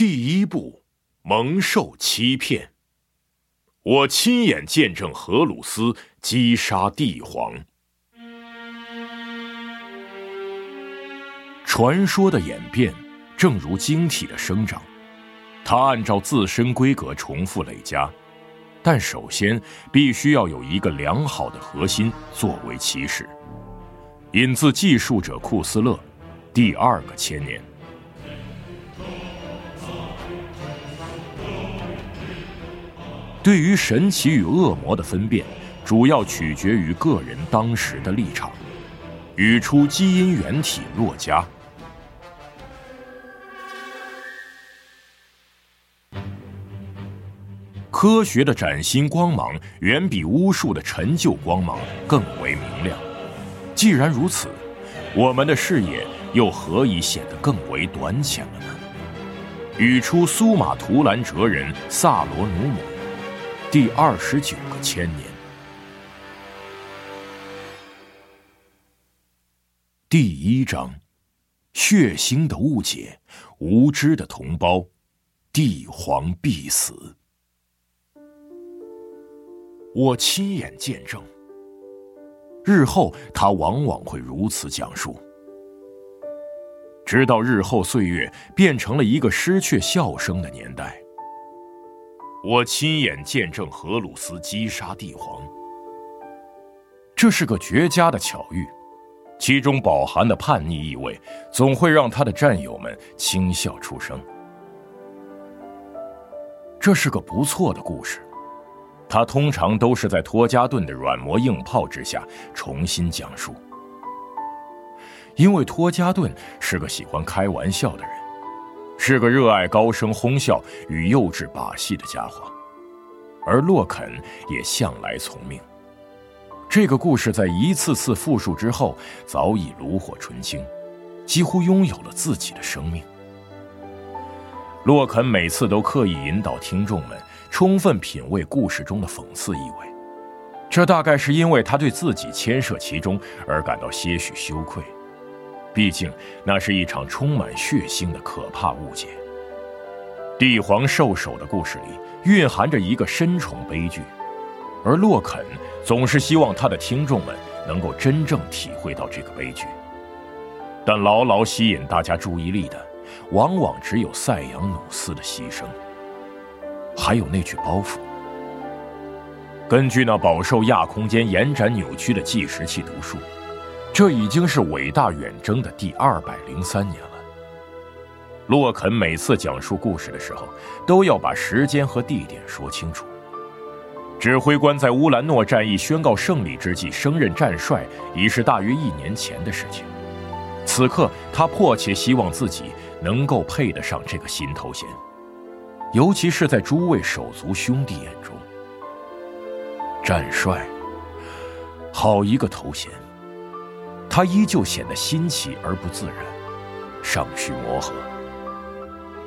第一步，蒙受欺骗。我亲眼见证荷鲁斯击杀帝皇。传说的演变，正如晶体的生长，它按照自身规格重复累加，但首先必须要有一个良好的核心作为起始。引自记述者库斯勒，第二个千年。对于神奇与恶魔的分辨，主要取决于个人当时的立场。语出基因原体洛迦。科学的崭新光芒远比巫术的陈旧光芒更为明亮。既然如此，我们的视野又何以显得更为短浅了呢？语出苏马图兰哲人萨罗努姆。第二十九个千年，第一章：血腥的误解，无知的同胞，帝皇必死。我亲眼见证。日后他往往会如此讲述，直到日后岁月变成了一个失去笑声的年代。我亲眼见证荷鲁斯击杀帝皇，这是个绝佳的巧遇，其中饱含的叛逆意味，总会让他的战友们轻笑出声。这是个不错的故事，他通常都是在托加顿的软磨硬泡之下重新讲述，因为托加顿是个喜欢开玩笑的人。是个热爱高声哄笑与幼稚把戏的家伙，而洛肯也向来从命。这个故事在一次次复述之后，早已炉火纯青，几乎拥有了自己的生命。洛肯每次都刻意引导听众们充分品味故事中的讽刺意味，这大概是因为他对自己牵涉其中而感到些许羞愧。毕竟，那是一场充满血腥的可怕误解。帝皇兽首的故事里蕴含着一个深重悲剧，而洛肯总是希望他的听众们能够真正体会到这个悲剧。但牢牢吸引大家注意力的，往往只有塞扬努斯的牺牲，还有那具包袱。根据那饱受亚空间延展扭曲的计时器读数。这已经是伟大远征的第二百零三年了。洛肯每次讲述故事的时候，都要把时间和地点说清楚。指挥官在乌兰诺战役宣告胜利之际升任战帅，已是大约一年前的事情。此刻，他迫切希望自己能够配得上这个新头衔，尤其是在诸位手足兄弟眼中，战帅，好一个头衔。他依旧显得新奇而不自然，尚需磨合。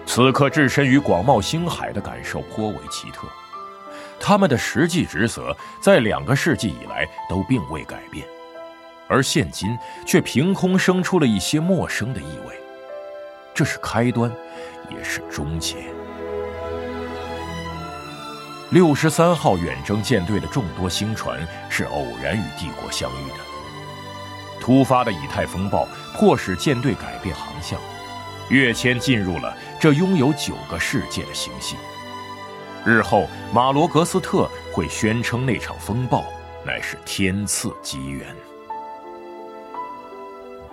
此刻置身于广袤星海的感受颇为奇特，他们的实际职责在两个世纪以来都并未改变，而现今却凭空生出了一些陌生的意味。这是开端，也是终结。六十三号远征舰队的众多星船是偶然与帝国相遇的。突发的以太风暴迫使舰队改变航向，跃迁进入了这拥有九个世界的星系。日后马罗格斯特会宣称那场风暴乃是天赐机缘。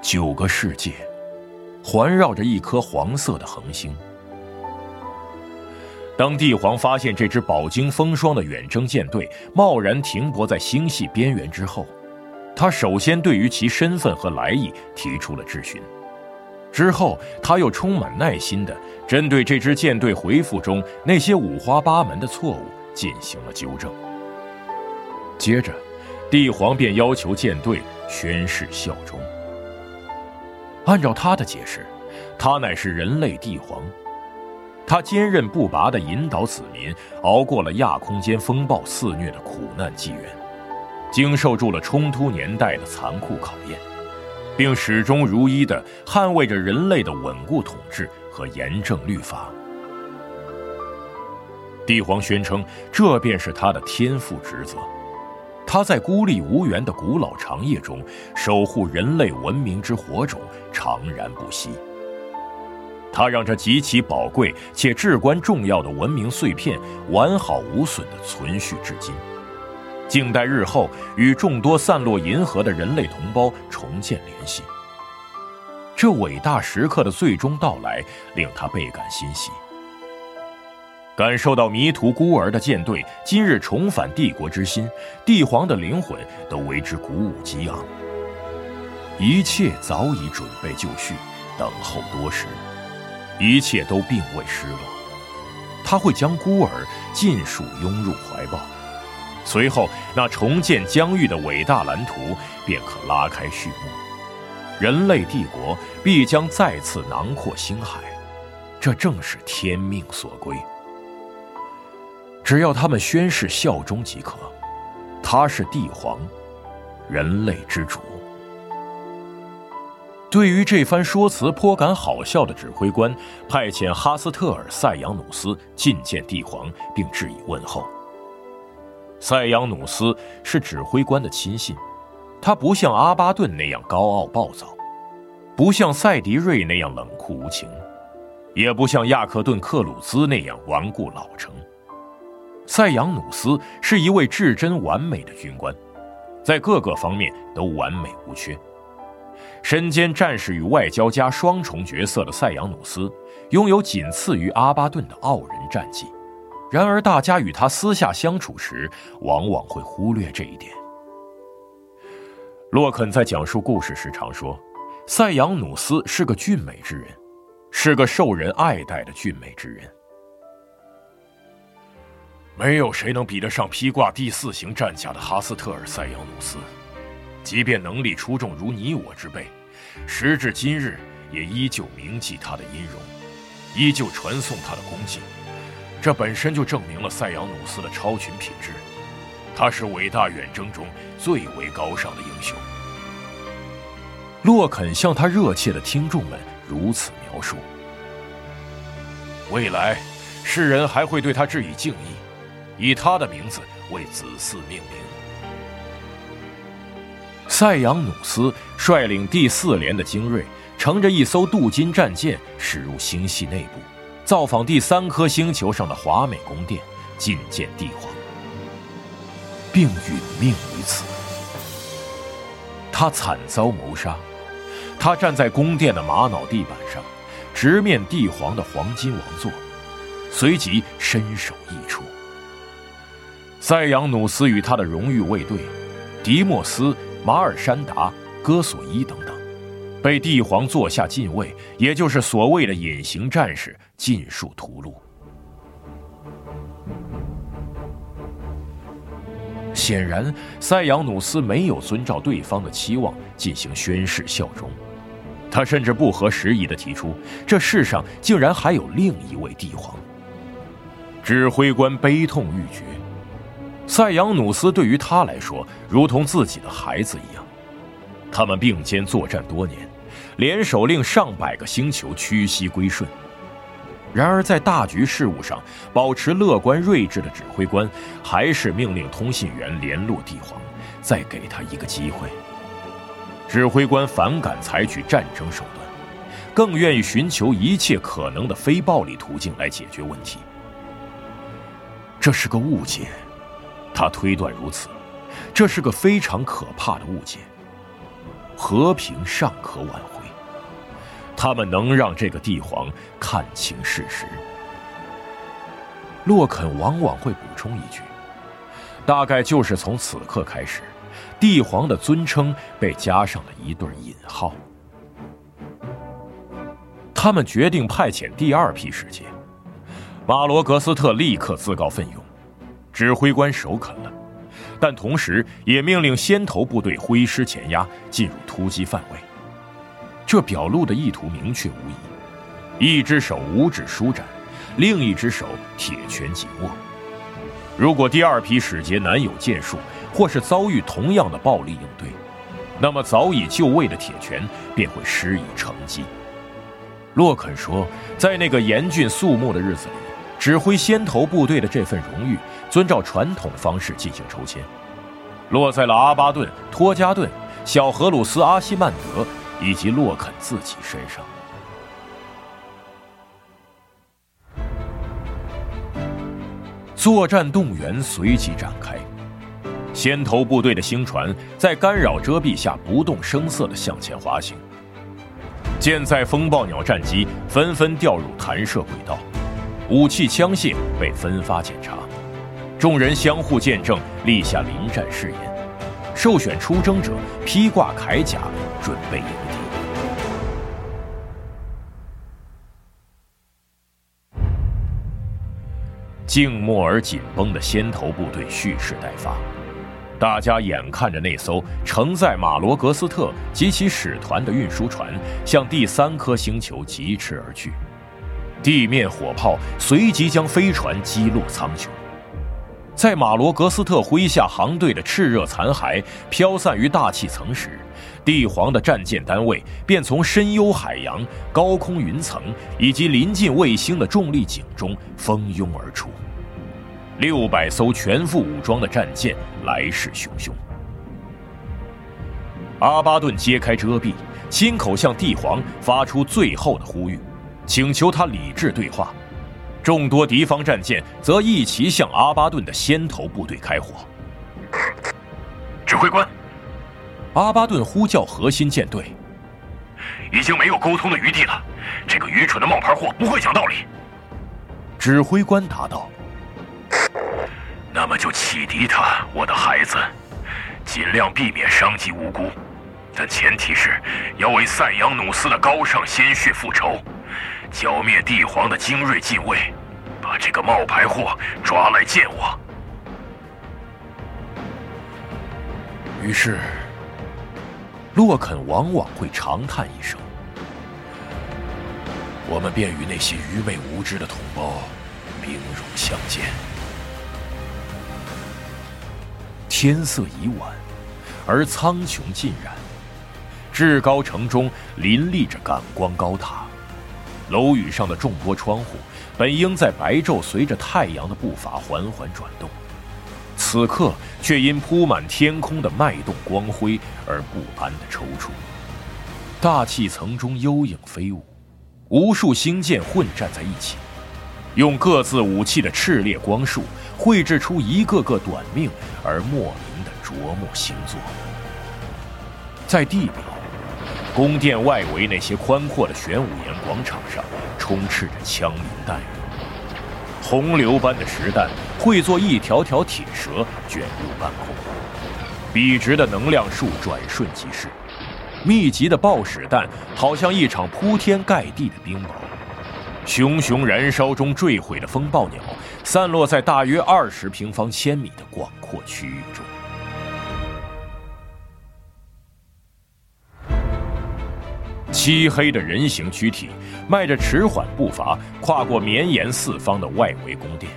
九个世界环绕着一颗黄色的恒星。当帝皇发现这支饱经风霜的远征舰队贸然停泊在星系边缘之后。他首先对于其身份和来意提出了质询，之后他又充满耐心地针对这支舰队回复中那些五花八门的错误进行了纠正。接着，帝皇便要求舰队宣誓效忠。按照他的解释，他乃是人类帝皇，他坚韧不拔地引导子民熬过了亚空间风暴肆虐的苦难纪元。经受住了冲突年代的残酷考验，并始终如一地捍卫着人类的稳固统治和严正律法。帝皇宣称，这便是他的天赋职责。他在孤立无援的古老长夜中，守护人类文明之火种，长燃不息。他让这极其宝贵且至关重要的文明碎片完好无损地存续至今，静待日后与众多散落银河的人类同胞重建联系。这伟大时刻的最终到来，令他倍感欣喜。感受到迷途孤儿的舰队今日重返帝国之心，帝皇的灵魂都为之鼓舞激昂。一切早已准备就绪，等候多时。一切都并未失落，他会将孤儿尽数拥入怀抱，随后那重建疆域的伟大蓝图便可拉开序幕，人类帝国必将再次囊括星海，这正是天命所归。只要他们宣誓效忠即可，他是帝皇，人类之主。对于这番说辞颇感好笑的指挥官，派遣哈斯特尔·塞扬努斯觐见帝皇，并致以问候。塞扬努斯是指挥官的亲信，他不像阿巴顿那样高傲暴躁，不像塞迪瑞那样冷酷无情，也不像亚克顿·克鲁兹那样顽固老成。塞扬努斯是一位至真完美的军官，在各个方面都完美无缺。身兼战士与外交家双重角色的塞扬努斯，拥有仅次于阿巴顿的傲人战绩。然而，大家与他私下相处时，往往会忽略这一点。洛肯在讲述故事时常说，塞扬努斯是个俊美之人，是个受人爱戴的俊美之人。没有谁能比得上披挂第四型战甲的哈斯特尔·塞扬努斯。即便能力出众如你我之辈，时至今日也依旧铭记他的音容，依旧传颂他的功绩。这本身就证明了塞扬努斯的超群品质。他是伟大远征中最为高尚的英雄。洛肯向他热切的听众们如此描述。未来，世人还会对他致以敬意，以他的名字为子嗣命名。塞扬努斯率领第四连的精锐，乘着一艘镀金战舰驶入星系内部，造访第三颗星球上的华美宫殿，觐见帝皇，并殒命于此。他惨遭谋杀，他站在宫殿的玛瑙地板上，直面帝皇的黄金王座，随即伸手一出。塞扬努斯与他的荣誉卫队，迪莫斯。马尔山达、戈索伊等等，被帝皇座下禁卫，也就是所谓的隐形战士，尽数屠戮。显然，塞扬努斯没有遵照对方的期望进行宣誓效忠，他甚至不合时宜的提出，这世上竟然还有另一位帝皇。指挥官悲痛欲绝。塞扬努斯对于他来说，如同自己的孩子一样。他们并肩作战多年，联手令上百个星球屈膝归顺。然而，在大局事务上保持乐观睿智的指挥官，还是命令通信员联络帝皇，再给他一个机会。指挥官反感采取战争手段，更愿意寻求一切可能的非暴力途径来解决问题。这是个误解。他推断如此，这是个非常可怕的误解。和平尚可挽回，他们能让这个帝皇看清事实。洛肯往往会补充一句：“大概就是从此刻开始，帝皇的尊称被加上了一对引号。”他们决定派遣第二批使节，马罗格斯特立刻自告奋勇。指挥官首肯了，但同时也命令先头部队挥师前压，进入突击范围。这表露的意图明确无疑：一只手五指舒展，另一只手铁拳紧握。如果第二批使节难有建树，或是遭遇同样的暴力应对，那么早已就位的铁拳便会施以惩击。洛肯说，在那个严峻肃穆的日子里。指挥先头部队的这份荣誉，遵照传统方式进行抽签，落在了阿巴顿、托加顿、小荷鲁斯、阿西曼德以及洛肯自己身上。作战动员随即展开，先头部队的星船在干扰遮蔽下不动声色地向前滑行，舰载风暴鸟战机纷纷掉入弹射轨道。武器枪械被分发检查，众人相互见证，立下临战誓言。受选出征者披挂铠甲，准备迎静默而紧绷的先头部队蓄势待发，大家眼看着那艘承载马罗格斯特及其使团的运输船向第三颗星球疾驰而去。地面火炮随即将飞船击落苍穹，在马罗格斯特麾下航队的炽热残骸飘散于大气层时，帝皇的战舰单位便从深幽海洋、高空云层以及临近卫星的重力井中蜂拥而出。六百艘全副武装的战舰来势汹汹。阿巴顿揭开遮蔽，亲口向帝皇发出最后的呼吁。请求他理智对话，众多敌方战舰则一齐向阿巴顿的先头部队开火。指挥官，阿巴顿呼叫核心舰队，已经没有沟通的余地了。这个愚蠢的冒牌货不会讲道理。指挥官答道：“那么就启迪他，我的孩子，尽量避免伤及无辜，但前提是要为塞扬努斯的高尚鲜血复仇。”剿灭帝皇的精锐禁卫，把这个冒牌货抓来见我。于是，洛肯往往会长叹一声：“我们便与那些愚昧无知的同胞兵戎相见。”天色已晚，而苍穹尽染，至高城中林立着感光高塔。楼宇上的众多窗户，本应在白昼随着太阳的步伐缓缓转动，此刻却因铺满天空的脉动光辉而不安的抽搐。大气层中幽影飞舞，无数星舰混战在一起，用各自武器的炽烈光束绘制出一个个短命而莫名的灼目星座。在地表。宫殿外围那些宽阔的玄武岩广场上，充斥着枪林弹雨，洪流般的实弹汇作一条条铁蛇卷入半空，笔直的能量束转瞬即逝，密集的爆矢弹好像一场铺天盖地的冰雹，熊熊燃烧中坠毁的风暴鸟散落在大约二十平方千米的广阔区域中。漆黑的人形躯体，迈着迟缓步伐，跨过绵延四方的外围宫殿。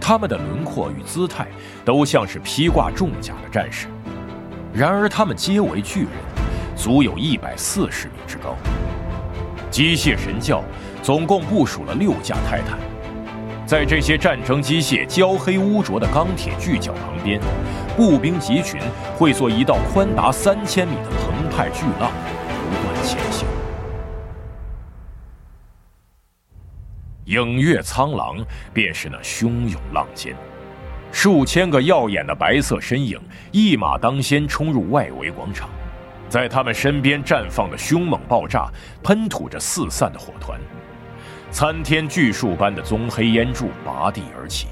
他们的轮廓与姿态，都像是披挂重甲的战士。然而，他们皆为巨人，足有一百四十米之高。机械神教总共部署了六架泰坦，在这些战争机械焦黑污浊的钢铁巨脚旁边，步兵集群会做一道宽达三千米的澎湃巨浪。影月苍狼便是那汹涌浪尖，数千个耀眼的白色身影一马当先冲入外围广场，在他们身边绽放的凶猛爆炸，喷吐着四散的火团，参天巨树般的棕黑烟柱拔地而起，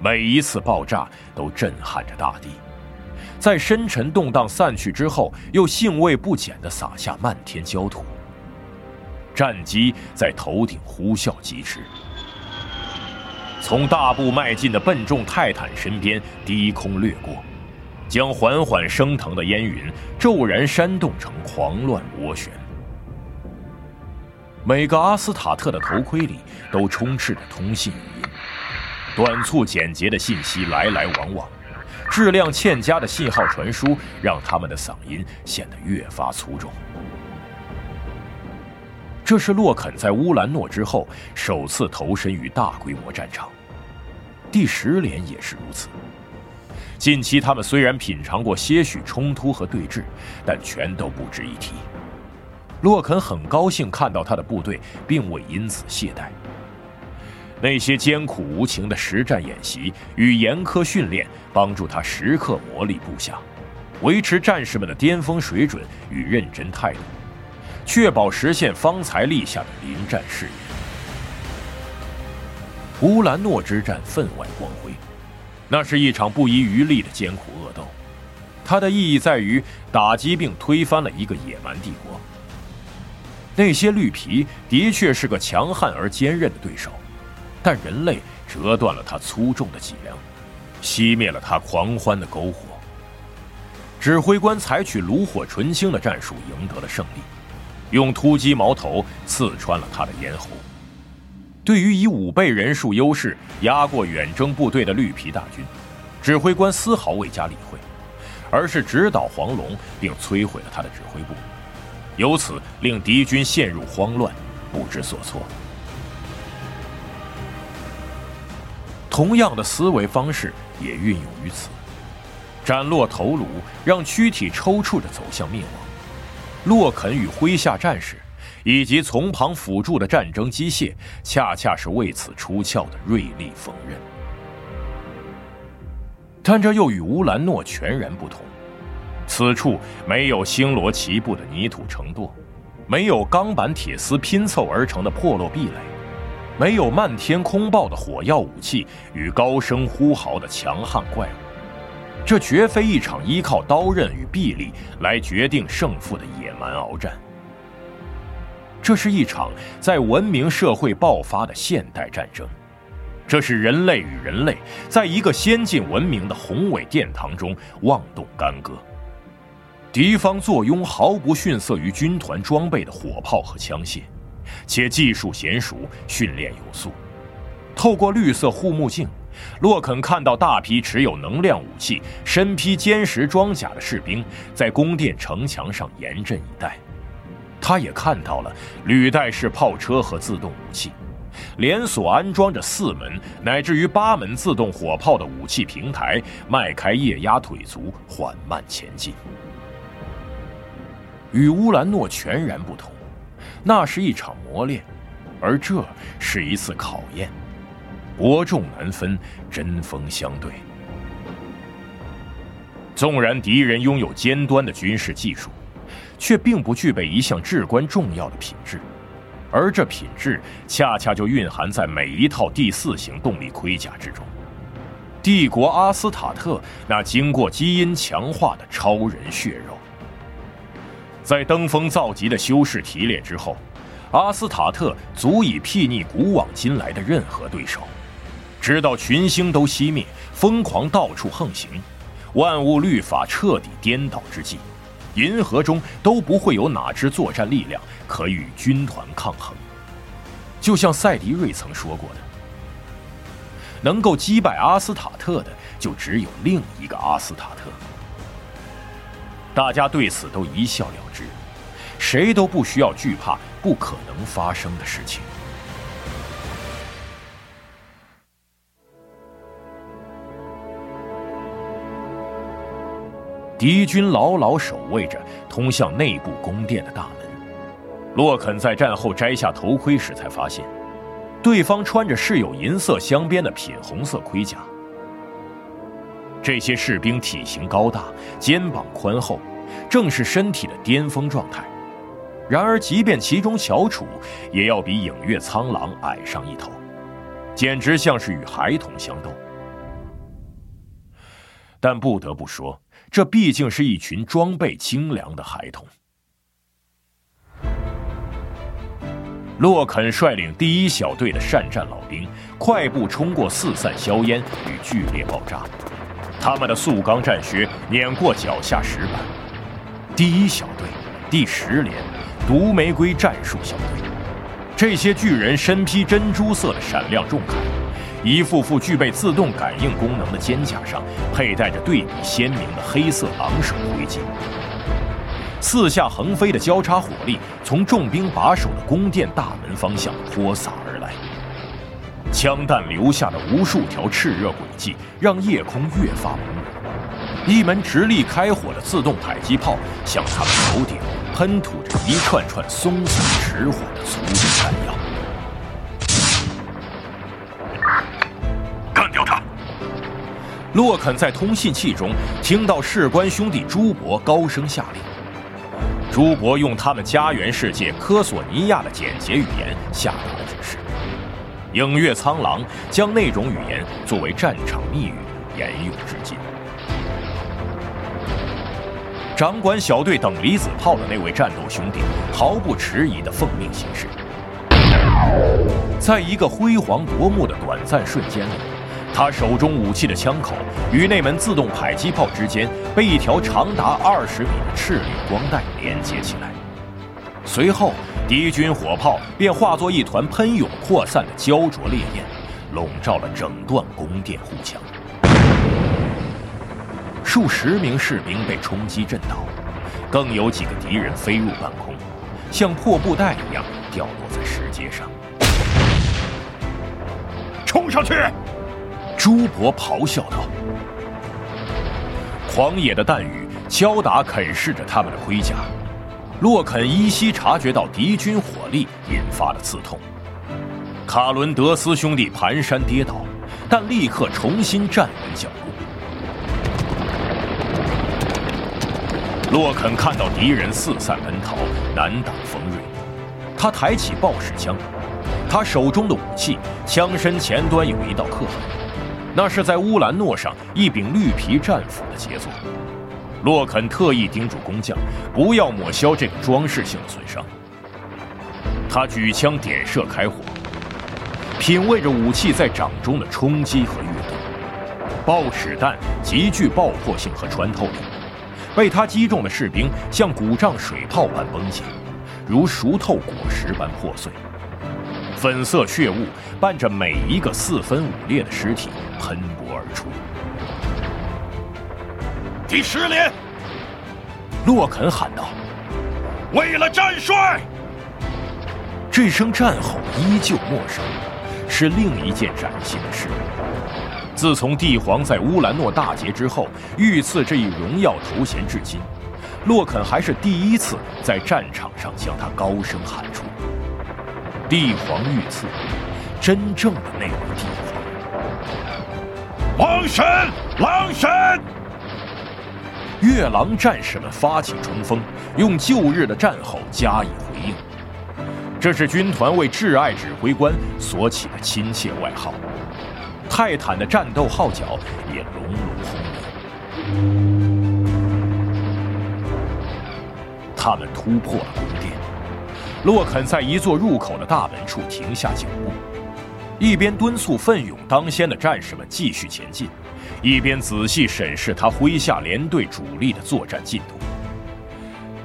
每一次爆炸都震撼着大地。在深沉动荡散去之后，又兴味不减地洒下漫天焦土。战机在头顶呼啸疾驰，从大步迈进的笨重泰坦身边低空掠过，将缓缓升腾的烟云骤然煽动成狂乱涡旋。每个阿斯塔特的头盔里都充斥着通信语音，短促简洁的信息来来往往。质量欠佳的信号传输，让他们的嗓音显得越发粗重。这是洛肯在乌兰诺之后首次投身于大规模战场，第十连也是如此。近期他们虽然品尝过些许冲突和对峙，但全都不值一提。洛肯很高兴看到他的部队并未因此懈怠。那些艰苦无情的实战演习与严苛训练，帮助他时刻磨砺部下，维持战士们的巅峰水准与认真态度，确保实现方才立下的临战誓言。乌兰诺之战分外光辉。那是一场不遗余力的艰苦恶斗，它的意义在于打击并推翻了一个野蛮帝国。那些绿皮的确是个强悍而坚韧的对手，但人类折断了他粗重的脊梁，熄灭了他狂欢的篝火。指挥官采取炉火纯青的战术赢得了胜利，用突击矛头刺穿了他的咽喉。对于以五倍人数优势压过远征部队的绿皮大军，指挥官丝毫未加理会，而是直捣黄龙，并摧毁了他的指挥部，由此令敌军陷入慌乱，不知所措。同样的思维方式也运用于此，斩落头颅，让躯体抽搐着走向灭亡。洛肯与麾下战士。以及从旁辅助的战争机械，恰恰是为此出鞘的锐利锋刃。但这又与乌兰诺全然不同，此处没有星罗棋布的泥土城垛，没有钢板铁丝拼凑而成的破落壁垒，没有漫天空爆的火药武器与高声呼嚎的强悍怪物。这绝非一场依靠刀刃与臂力来决定胜负的野蛮鏖战。这是一场在文明社会爆发的现代战争，这是人类与人类在一个先进文明的宏伟殿堂中妄动干戈。敌方坐拥毫不逊色于军团装备的火炮和枪械，且技术娴熟，训练有素。透过绿色护目镜，洛肯看到大批持有能量武器、身披坚实装甲的士兵在宫殿城墙上严阵以待。他也看到了履带式炮车和自动武器，连锁安装着四门乃至于八门自动火炮的武器平台，迈开液压腿足缓慢前进。与乌兰诺全然不同，那是一场磨练，而这是一次考验，伯仲难分，针锋相对。纵然敌人拥有尖端的军事技术。却并不具备一项至关重要的品质，而这品质恰恰就蕴含在每一套第四型动力盔甲之中。帝国阿斯塔特那经过基因强化的超人血肉，在登峰造极的修饰提炼之后，阿斯塔特足以睥睨古往今来的任何对手，直到群星都熄灭，疯狂到处横行，万物律法彻底颠倒之际。银河中都不会有哪支作战力量可与军团抗衡。就像赛迪瑞曾说过的：“能够击败阿斯塔特的，就只有另一个阿斯塔特。”大家对此都一笑了之，谁都不需要惧怕不可能发生的事情。敌军牢牢守卫着通向内部宫殿的大门。洛肯在战后摘下头盔时，才发现，对方穿着饰有银色镶边的品红色盔甲。这些士兵体型高大，肩膀宽厚，正是身体的巅峰状态。然而，即便其中翘楚，也要比影月苍狼矮上一头，简直像是与孩童相斗。但不得不说。这毕竟是一群装备精良的孩童。洛肯率领第一小队的善战老兵快步冲过四散硝烟与剧烈爆炸，他们的塑钢战靴碾过脚下石板。第一小队，第十连，毒玫瑰战术小队，这些巨人身披珍珠色的闪亮重铠。一副副具备自动感应功能的肩甲上，佩戴着对比鲜明的黑色狼首盔甲。四下横飞的交叉火力从重兵把守的宫殿大门方向泼洒而来，枪弹留下的无数条炽热轨迹让夜空越发朦胧。一门直立开火的自动迫击炮向他们头顶喷吐着一串串松散迟缓的粗重弹药。洛肯在通信器中听到士官兄弟朱伯高声下令。朱伯用他们家园世界科索尼亚的简洁语言下达了指示。影月苍狼将那种语言作为战场密语沿用至今。掌管小队等离子炮的那位战斗兄弟毫不迟疑地奉命行事。在一个辉煌夺目的短暂瞬间里，他手中武器的枪口与那门自动迫击炮之间被一条长达二十米的赤绿光带连接起来。随后，敌军火炮便化作一团喷涌扩散的焦灼烈焰，笼罩了整段宫殿护墙。数十名士兵被冲击震倒，更有几个敌人飞入半空，像破布袋一样掉落在石阶上。冲上去！朱伯咆哮道。狂野的弹雨敲打啃噬着他们的盔甲，洛肯依稀察觉到敌军火力引发的刺痛。卡伦德斯兄弟蹒跚跌倒，但立刻重新站稳脚步。洛肯看到敌人四散奔逃，难挡锋锐。他抬起爆矢枪，他手中的武器枪身前端有一道刻痕，那是在乌兰诺上一柄绿皮战斧的杰作。洛肯特意叮嘱工匠不要抹消这个装饰性的损伤。他举枪点射开火，品味着武器在掌中的冲击和跃动。爆齿弹极具爆破性和穿透力。被他击中的士兵像鼓胀水泡般崩解，如熟透果实般破碎。粉色血雾伴着每一个四分五裂的尸体喷薄而出。第十连，洛肯喊道：“为了战帅！”这声战吼依旧陌生，是另一件崭新的事。自从帝皇在乌兰诺大捷之后御赐这一荣耀头衔至今，洛肯还是第一次在战场上将他高声喊出：“帝皇御赐，真正的那位帝皇！”狼神，狼神！月狼战士们发起冲锋，用旧日的战吼加以回应。这是军团为挚爱指挥官所起的亲切外号。泰坦的战斗号角也隆隆轰鸣。他们突破了，洛肯在一座入口的大门处停下脚步，一边敦促奋勇当先的战士们继续前进，一边仔细审视他麾下连队主力的作战进度。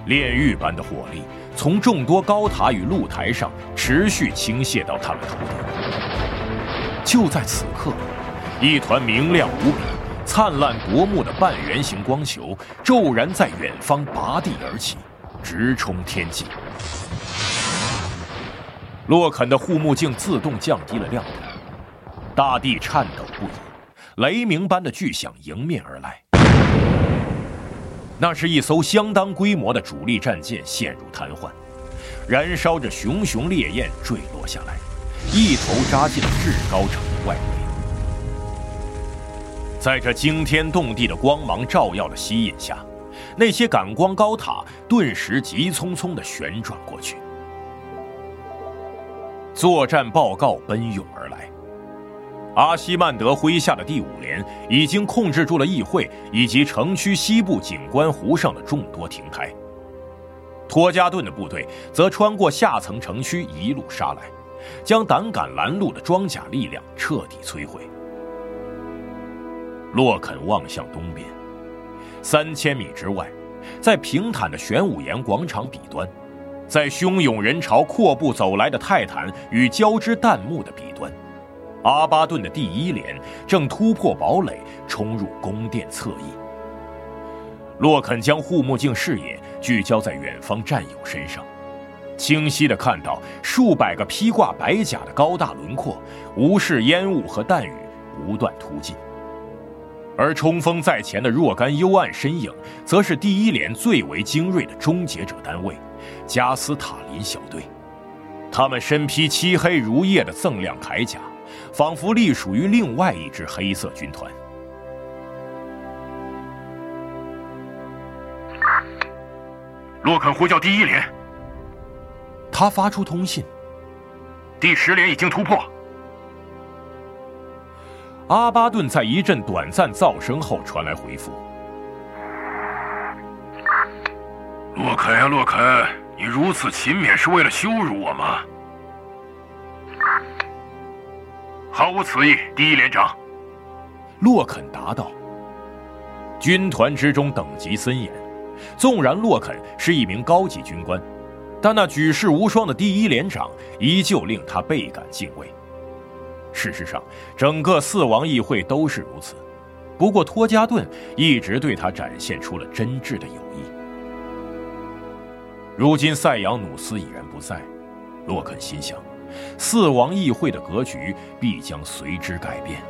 炼狱般的火力从众多高塔与露台上持续倾泻到他们头顶。就在此刻，一团明亮无比、灿烂夺目的半圆形光球骤然在远方拔地而起，直冲天际。洛肯的护目镜自动降低了亮度，大地颤抖不已，雷鸣般的巨响迎面而来。那是一艘相当规模的主力战舰陷入瘫痪，燃烧着熊熊烈焰坠落下来。一头扎进了至高城的外围，在这惊天动地的光芒照耀的吸引下，那些感光高塔顿时急匆匆地旋转过去。作战报告奔涌而来，阿西曼德麾下的第五连已经控制住了议会以及城区西部景观湖上的众多亭台，托加顿的部队则穿过下层城区一路杀来。将胆敢拦路的装甲力量彻底摧毁。洛肯望向东边，三千米之外，在平坦的玄武岩广场彼端，在汹涌人潮阔步走来的泰坦与交织弹幕的彼端，阿巴顿的第一连正突破堡垒，冲入宫殿侧翼。洛肯将护目镜视野聚焦在远方战友身上，清晰地看到数百个披挂白甲的高大轮廓，无视烟雾和弹雨，不断突进。而冲锋在前的若干幽暗身影，则是第一连最为精锐的终结者单位——加斯塔林小队。他们身披漆黑如夜的锃亮铠甲，仿佛隶属于另外一支黑色军团。洛肯呼叫第一连，他发出通信。第十连已经突破。阿巴顿在一阵短暂噪声后传来回复：“洛肯呀，洛肯，你如此勤勉是为了羞辱我吗？”毫无此意，第一连长。洛肯答道：“军团之中等级森严。”纵然洛肯是一名高级军官，但那举世无双的第一连长依旧令他倍感敬畏。事实上，整个四王议会都是如此。不过，托加顿一直对他展现出了真挚的友谊。如今塞扬努斯已然不在，洛肯心想，四王议会的格局必将随之改变。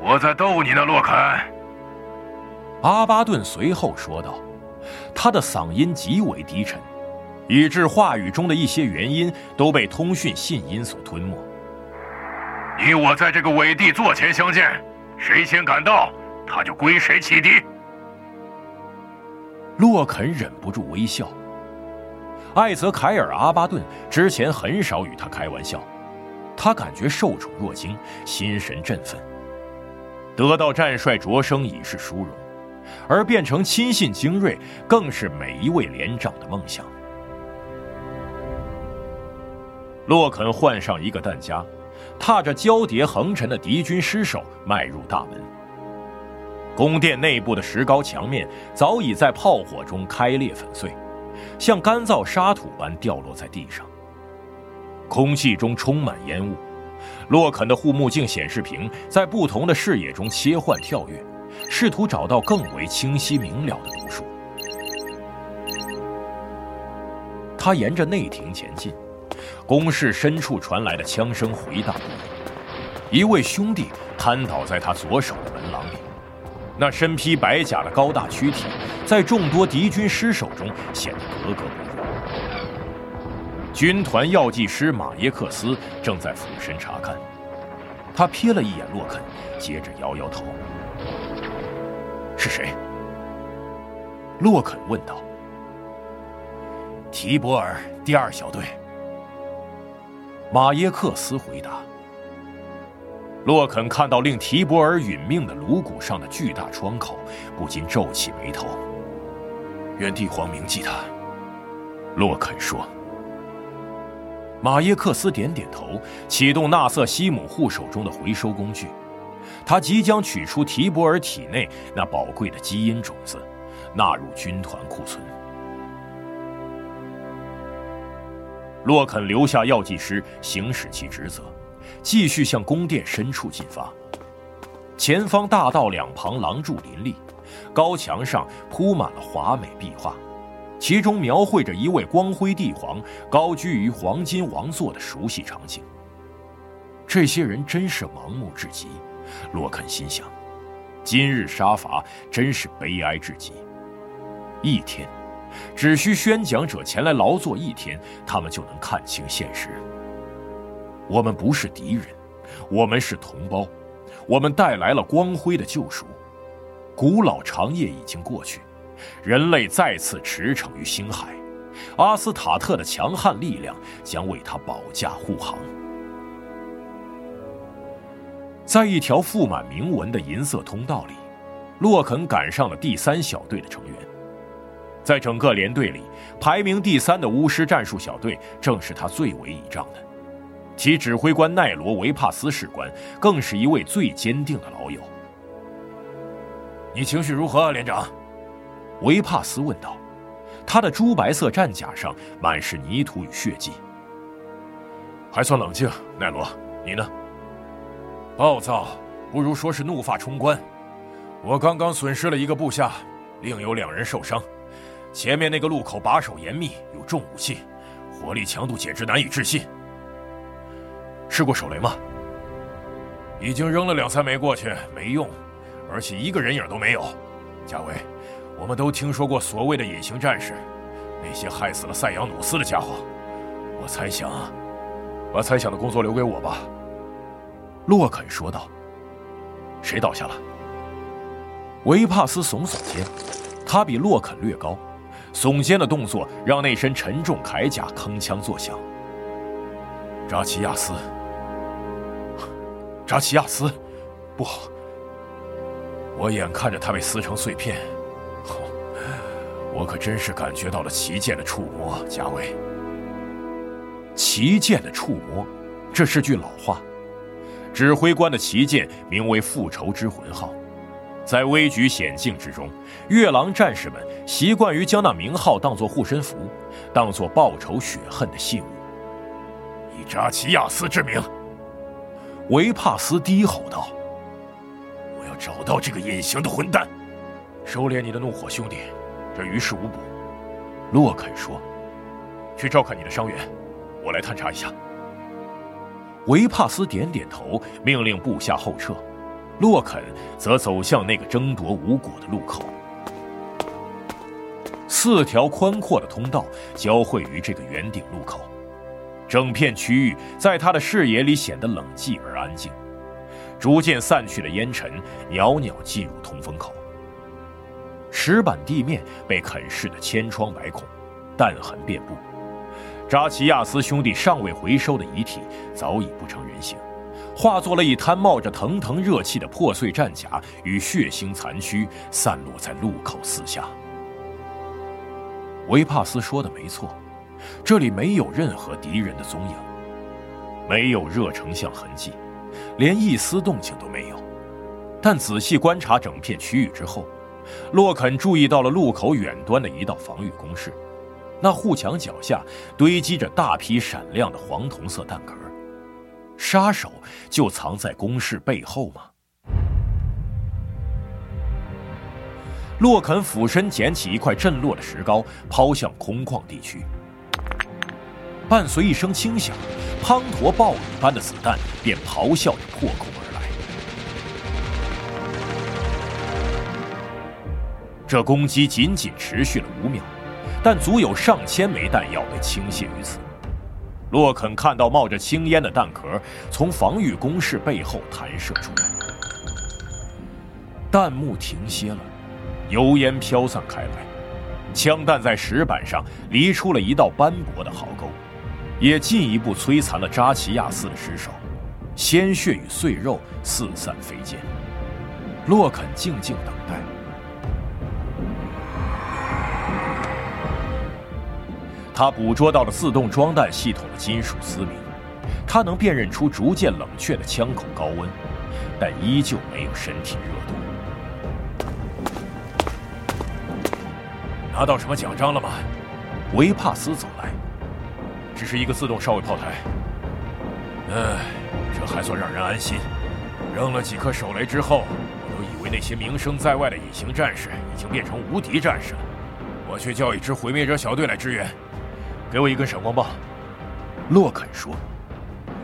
我在逗你呢，洛肯。阿巴顿随后说道，他的嗓音极为低沉，以致话语中的一些元音都被通讯信音所吞没。你我在这个伪帝座前相见，谁先赶到，他就归谁起敌。洛肯忍不住微笑。艾泽凯尔·阿巴顿之前很少与他开玩笑，他感觉受宠若惊，心神振奋。得到战帅擢升已是殊荣。而变成亲信精锐，更是每一位连长的梦想。洛肯换上一个弹夹，踏着交叠横陈的敌军尸首迈入大门。宫殿内部的石膏墙面早已在炮火中开裂粉碎，像干燥沙土般掉落在地上。空气中充满烟雾，洛肯的护目镜显示屏在不同的视野中切换跳跃。试图找到更为清晰明了的读数。他沿着内庭前进，宫室深处传来的枪声回荡。一位兄弟瘫倒在他左手的门廊，那身披白甲的高大躯体，在众多敌军尸首中显得格格不入。军团药剂师马耶克斯正在俯身查看，他瞥了一眼洛肯，接着摇摇头。是谁？洛肯问道。提博尔第二小队。马耶克斯回答。洛肯看到令提博尔殒命的颅骨上的巨大创口，不禁皱起眉头。愿帝皇铭记他。洛肯说。马耶克斯点点头，启动纳瑟西姆护手中的回收工具。他即将取出提博尔体内那宝贵的基因种子，纳入军团库存。洛肯留下药剂师行使其职责，继续向宫殿深处进发。前方大道两旁廊柱林立，高墙上铺满了华美壁画，其中描绘着一位光辉帝皇高居于黄金王座的熟悉场景。这些人真是盲目至极。洛肯心想：“今日杀伐真是悲哀至极。一天，只需宣讲者前来劳作一天，他们就能看清现实。我们不是敌人，我们是同胞，我们带来了光辉的救赎。古老长夜已经过去，人类再次驰骋于星海，阿斯塔特的强悍力量将为他保驾护航。”在一条覆满铭文的银色通道里，洛肯赶上了第三小队的成员。在整个连队里，排名第三的巫师战术小队正是他最为倚仗的。其指挥官奈罗·维帕斯士官更是一位最坚定的老友。你情绪如何，连长？维帕斯问道。他的朱白色战甲上满是泥土与血迹。还算冷静，奈罗。你呢？暴躁，不如说是怒发冲冠。我刚刚损失了一个部下，另有两人受伤。前面那个路口把守严密，有重武器，火力强度简直难以置信。试过手雷吗？已经扔了两三枚过去，没用，而且一个人影都没有。贾伟，我们都听说过所谓的隐形战士，那些害死了赛扬努斯的家伙。我猜想，把猜想的工作留给我吧。”洛肯说道。“谁倒下了？”维帕斯耸耸肩，他比洛肯略高，耸肩的动作让那身沉重铠甲铿锵作响。扎奇亚斯，扎奇亚斯，不，我眼看着他被撕成碎片，我可真是感觉到了旗舰的触摸，贾伟。旗舰的触摸，这是句老话。指挥官的旗舰名为“复仇之魂号”。在危局险境之中，月狼战士们习惯于将那名号当作护身符，当作报仇雪恨的信物。以扎奇亚斯之名，维帕斯低吼道：“我要找到这个隐形的混蛋！”收敛你的怒火，兄弟，这于事无补。”洛肯说：“去照看你的伤员，我来探查一下。”维帕斯点点头，命令部下后撤。洛肯则走向那个争夺无果的路口。四条宽阔的通道交汇于这个圆顶路口，整片区域在他的视野里显得冷寂而安静。逐渐散去的烟尘袅袅进入通风口。石板地面被啃噬得千疮百孔，弹痕遍布。扎奇亚斯兄弟尚未回收的遗体早已不成人形。化作了一滩冒着腾腾热气的破碎战甲与血腥残躯，散落在路口四下。维帕斯说的没错，这里没有任何敌人的踪影，没有热成像痕迹，连一丝动静都没有。但仔细观察整片区域之后，洛肯注意到了路口远端的一道防御工事，那护墙脚下堆积着大批闪亮的黄铜色弹壳。杀手就藏在工事背后吗？洛肯俯身捡起一块震落的石膏，抛向空旷地区。伴随一声轻响，滂沱暴雨般的子弹便咆哮着破空而来。这攻击仅仅持续了五秒，但足有上千枚弹药被倾泻于此。洛肯看到冒着青烟的弹壳从防御工事背后弹射出来，弹幕停歇了，油烟飘散开来，枪弹在石板上犁出了一道斑驳的壕沟，也进一步摧残了扎奇亚斯的尸首，鲜血与碎肉四散飞溅。洛肯静静等待。他捕捉到了自动装弹系统的金属嘶鸣，他能辨认出逐渐冷却的枪口高温，但依旧没有身体热度。拿到什么奖章了吗？维帕斯走来，只是一个自动哨位炮台。唉，这还算让人安心。扔了几颗手雷之后，我都以为那些名声在外的隐形战士已经变成无敌战士了。我去叫一支毁灭者小队来支援。给我一根闪光棒，洛肯说。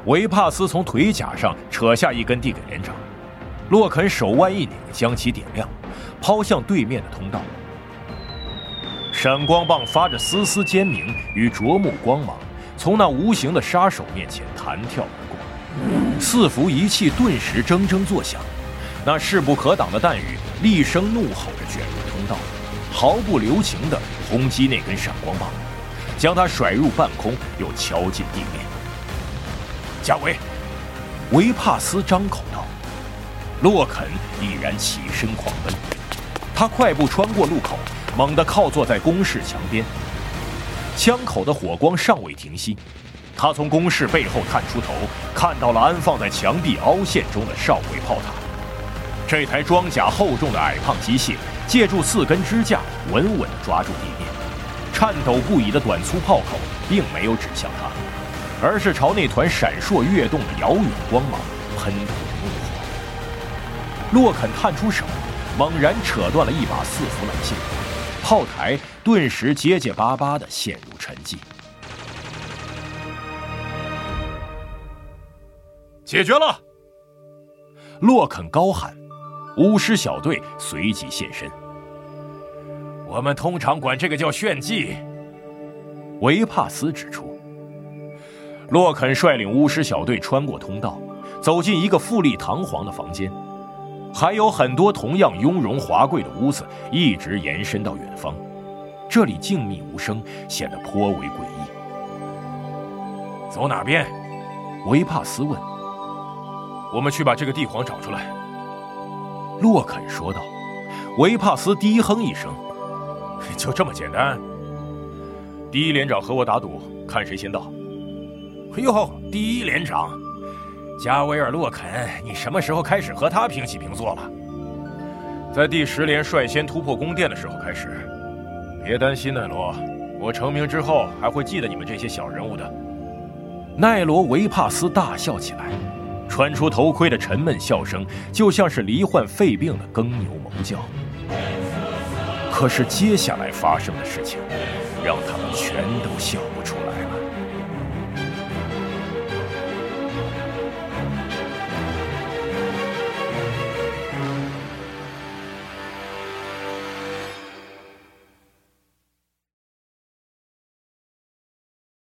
维帕斯从腿甲上扯下一根递给连长，洛肯手腕一拧，将其点亮，抛向对面的通道。闪光棒发着丝丝尖鸣与灼目光芒，从那无形的杀手面前弹跳而过。四伏仪器顿时铮铮作响，那势不可挡的弹雨厉声怒吼着卷入通道，毫不留情地轰击那根闪光棒。将他甩入半空，又敲进地面。贾维，维帕斯张口道：“洛肯已然起身狂奔。”他快步穿过路口，猛地靠坐在工事墙边。枪口的火光尚未停息，他从工事背后探出头，看到了安放在墙壁凹陷中的哨位炮塔。这台装甲厚重的矮胖机械，借助四根支架，稳稳抓住地面。颤抖不已的短粗炮口并没有指向他，而是朝那团闪烁跃动的遥远光芒喷吐着怒火。洛肯探出手，猛然扯断了一把四伏缆线，炮台顿时结结巴巴的陷入沉寂。解决了！洛肯高喊，巫师小队随即现身。我们通常管这个叫炫技。维帕斯指出。洛肯率领巫师小队穿过通道，走进一个富丽堂皇的房间，还有很多同样雍容华贵的屋子，一直延伸到远方。这里静谧无声，显得颇为诡异。走哪边？维帕斯问。我们去把这个帝皇找出来。洛肯说道。维帕斯低哼一声：“就这么简单？第一连长和我打赌，看谁先到。”哟，第一连长，加维尔·洛肯，你什么时候开始和他平起平坐了？在第十连率先突破宫殿的时候开始。别担心，奈罗，我成名之后还会记得你们这些小人物的。奈罗·维帕斯大笑起来，穿出头盔的沉闷笑声，就像是罹患肺病的耕牛猛叫。可是接下来发生的事情，让他们全都笑了。